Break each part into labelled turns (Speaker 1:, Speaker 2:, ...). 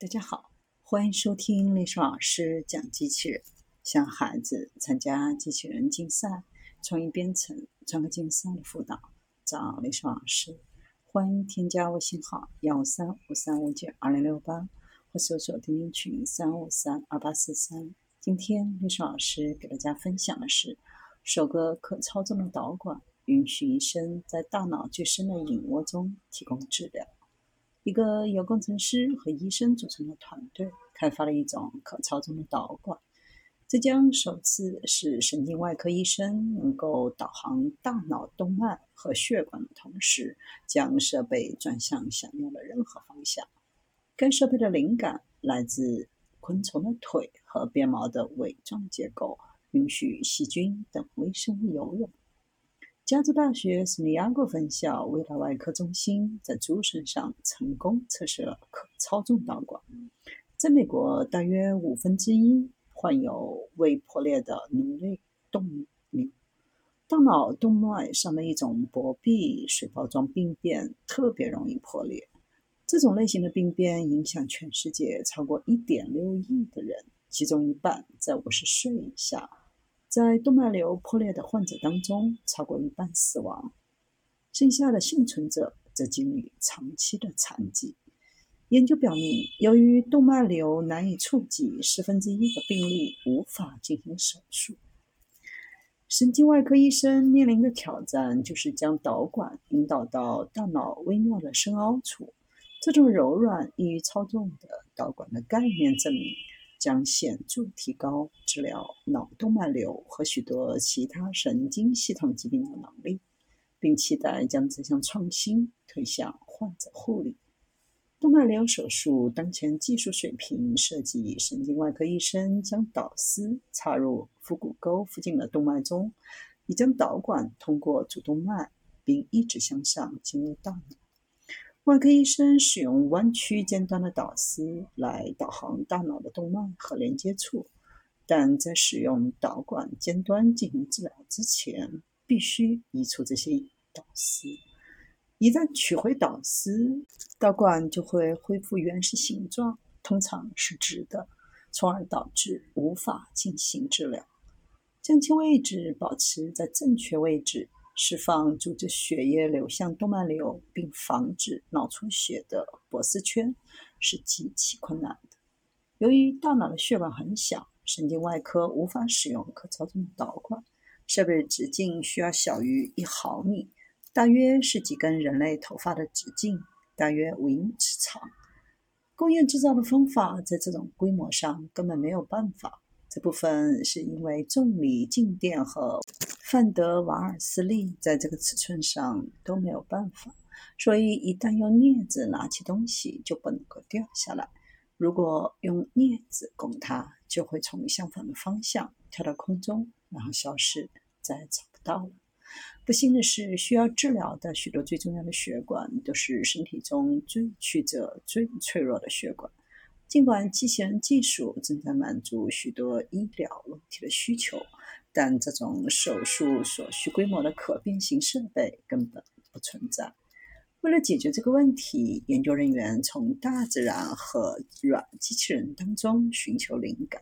Speaker 1: 大家好，欢迎收听丽莎老师讲机器人。想孩子参加机器人竞赛、创意编程、创客竞赛的辅导，找丽莎老师。欢迎添加微信号幺三五三五九二零六八，或搜索钉钉群三五三二八四三。今天丽莎老师给大家分享的是首个可操纵的导管，允许医生在大脑最深的隐窝中提供治疗。一个由工程师和医生组成的团队开发了一种可操纵的导管，这将首次使神经外科医生能够导航大脑动脉和血管的同时，将设备转向想要的任何方向。该设备的灵感来自昆虫的腿和鞭毛的伪状结构，允许细菌等微生物游泳。加州大学圣地亚哥分校未来外科中心在猪身上成功测试了可操纵导管。在美国，大约五分之一患有未破裂的颅内动瘤，大脑动脉上的一种薄壁水泡状病变特别容易破裂。这种类型的病变影响全世界超过一点六亿的人，其中一半在五十岁以下。在动脉瘤破裂的患者当中，超过一半死亡，剩下的幸存者则经历长期的残疾。研究表明，由于动脉瘤难以触及，十分之一的病例无法进行手术。神经外科医生面临的挑战就是将导管引导到大脑微妙的深凹处。这种柔软、易于操纵的导管的概念证明。将显著提高治疗脑动脉瘤和许多其他神经系统疾病的能力，并期待将这项创新推向患者护理。动脉瘤手术当前技术水平涉及神经外科医生将导丝插入腹股沟附近的动脉中，以将导管通过主动脉，并一直向上进入大脑。外科医生使用弯曲尖端的导丝来导航大脑的动脉和连接处，但在使用导管尖端进行治疗之前，必须移除这些导丝。一旦取回导丝，导管就会恢复原始形状，通常是直的，从而导致无法进行治疗。将其位置保持在正确位置。释放阻止血液流向动脉瘤并防止脑出血的博斯圈是极其困难的。由于大脑的血管很小，神经外科无法使用可操纵的导管。设备的直径需要小于一毫米，大约是几根人类头发的直径，大约五英尺长。工业制造的方法在这种规模上根本没有办法。这部分是因为重力、静电和范德瓦尔斯力在这个尺寸上都没有办法，所以一旦用镊子拿起东西就不能够掉下来。如果用镊子拱它，就会从相反的方向跳到空中，然后消失，再也找不到了。不幸的是，需要治疗的许多最重要的血管都是身体中最曲折、最脆弱的血管。尽管机器人技术正在满足许多医疗问题的需求，但这种手术所需规模的可变形设备根本不存在。为了解决这个问题，研究人员从大自然和软机器人当中寻求灵感，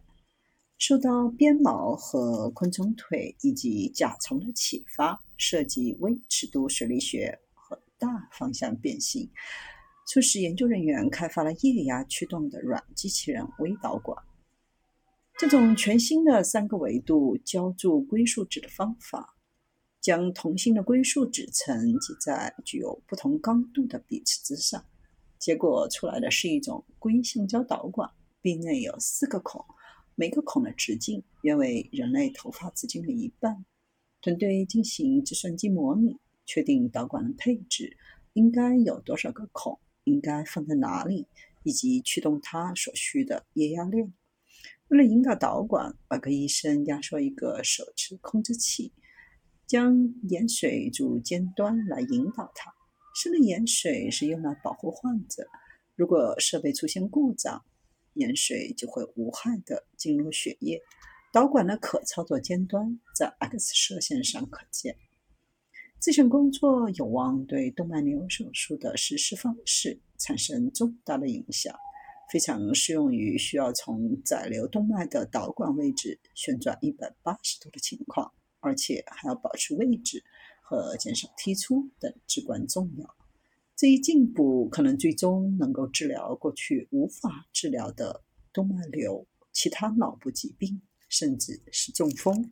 Speaker 1: 受到鞭毛和昆虫腿以及甲虫的启发，设计微尺度水力学和大方向变形。促使研究人员开发了液压驱动的软机器人微导管。这种全新的三个维度浇筑硅树脂的方法，将同心的硅树脂层挤在具有不同刚度的彼此之上，结果出来的是一种硅橡胶导管，壁内有四个孔，每个孔的直径约为人类头发直径的一半。团队进行计算机模拟，确定导管的配置应该有多少个孔。应该放在哪里，以及驱动它所需的液压量。为了引导导管，外科医生压缩一个手持控制器，将盐水注入尖端来引导它。生的盐水是用来保护患者，如果设备出现故障，盐水就会无害的进入血液。导管的可操作尖端在 X 射线上可见。这项工作有望对动脉瘤手术的实施方式产生重大的影响。非常适用于需要从载流动脉的导管位置旋转一百八十度的情况，而且还要保持位置和减少踢出等至关重要。这一进步可能最终能够治疗过去无法治疗的动脉瘤、其他脑部疾病，甚至是中风。